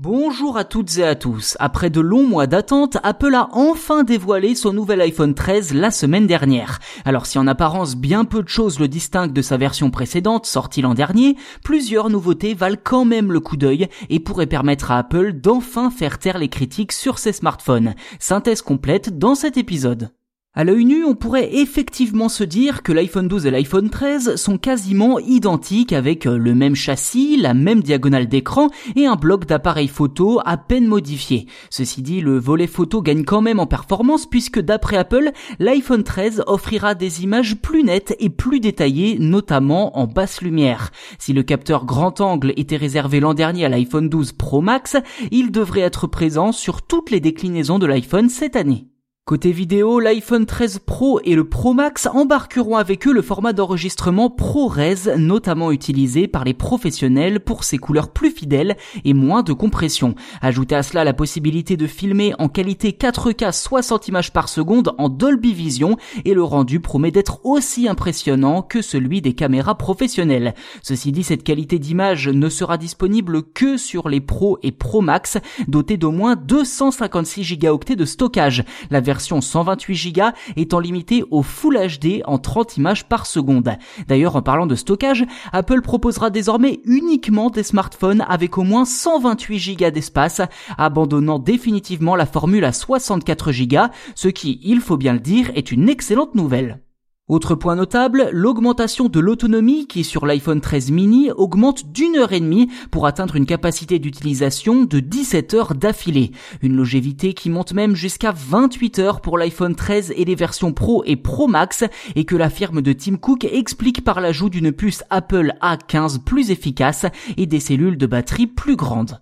Bonjour à toutes et à tous. Après de longs mois d'attente, Apple a enfin dévoilé son nouvel iPhone 13 la semaine dernière. Alors si en apparence bien peu de choses le distinguent de sa version précédente, sortie l'an dernier, plusieurs nouveautés valent quand même le coup d'œil et pourraient permettre à Apple d'enfin faire taire les critiques sur ses smartphones. Synthèse complète dans cet épisode. À l'œil nu, on pourrait effectivement se dire que l'iPhone 12 et l'iPhone 13 sont quasiment identiques avec euh, le même châssis, la même diagonale d'écran et un bloc d'appareil photo à peine modifié. Ceci dit, le volet photo gagne quand même en performance puisque d'après Apple, l'iPhone 13 offrira des images plus nettes et plus détaillées, notamment en basse lumière. Si le capteur grand angle était réservé l'an dernier à l'iPhone 12 Pro Max, il devrait être présent sur toutes les déclinaisons de l'iPhone cette année. Côté vidéo, l'iPhone 13 Pro et le Pro Max embarqueront avec eux le format d'enregistrement ProRes, notamment utilisé par les professionnels pour ses couleurs plus fidèles et moins de compression. Ajoutez à cela la possibilité de filmer en qualité 4K 60 images par seconde en Dolby Vision et le rendu promet d'être aussi impressionnant que celui des caméras professionnelles. Ceci dit, cette qualité d'image ne sera disponible que sur les Pro et Pro Max dotés d'au moins 256 Go de stockage. La 128 Go étant limitée au Full HD en 30 images par seconde. D'ailleurs, en parlant de stockage, Apple proposera désormais uniquement des smartphones avec au moins 128 Go d'espace, abandonnant définitivement la formule à 64 Go, ce qui, il faut bien le dire, est une excellente nouvelle. Autre point notable, l'augmentation de l'autonomie qui sur l'iPhone 13 mini augmente d'une heure et demie pour atteindre une capacité d'utilisation de 17 heures d'affilée. Une longévité qui monte même jusqu'à 28 heures pour l'iPhone 13 et les versions Pro et Pro Max et que la firme de Tim Cook explique par l'ajout d'une puce Apple A15 plus efficace et des cellules de batterie plus grandes.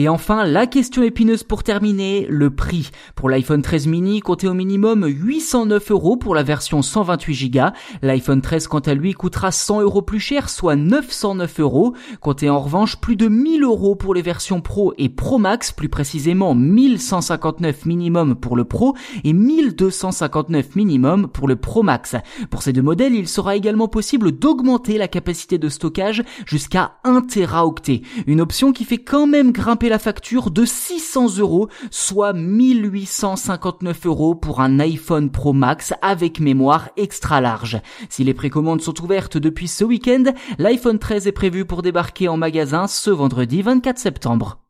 Et enfin, la question épineuse pour terminer, le prix. Pour l'iPhone 13 mini, comptez au minimum 809 euros pour la version 128 Go. L'iPhone 13, quant à lui, coûtera 100 euros plus cher, soit 909 euros. Comptez en revanche plus de 1000 euros pour les versions Pro et Pro Max, plus précisément 1159 minimum pour le Pro et 1259 minimum pour le Pro Max. Pour ces deux modèles, il sera également possible d'augmenter la capacité de stockage jusqu'à 1 Teraoctet. Une option qui fait quand même grimper la facture de 600 euros, soit 1859 euros pour un iPhone Pro Max avec mémoire extra large. Si les précommandes sont ouvertes depuis ce week-end, l'iPhone 13 est prévu pour débarquer en magasin ce vendredi 24 septembre.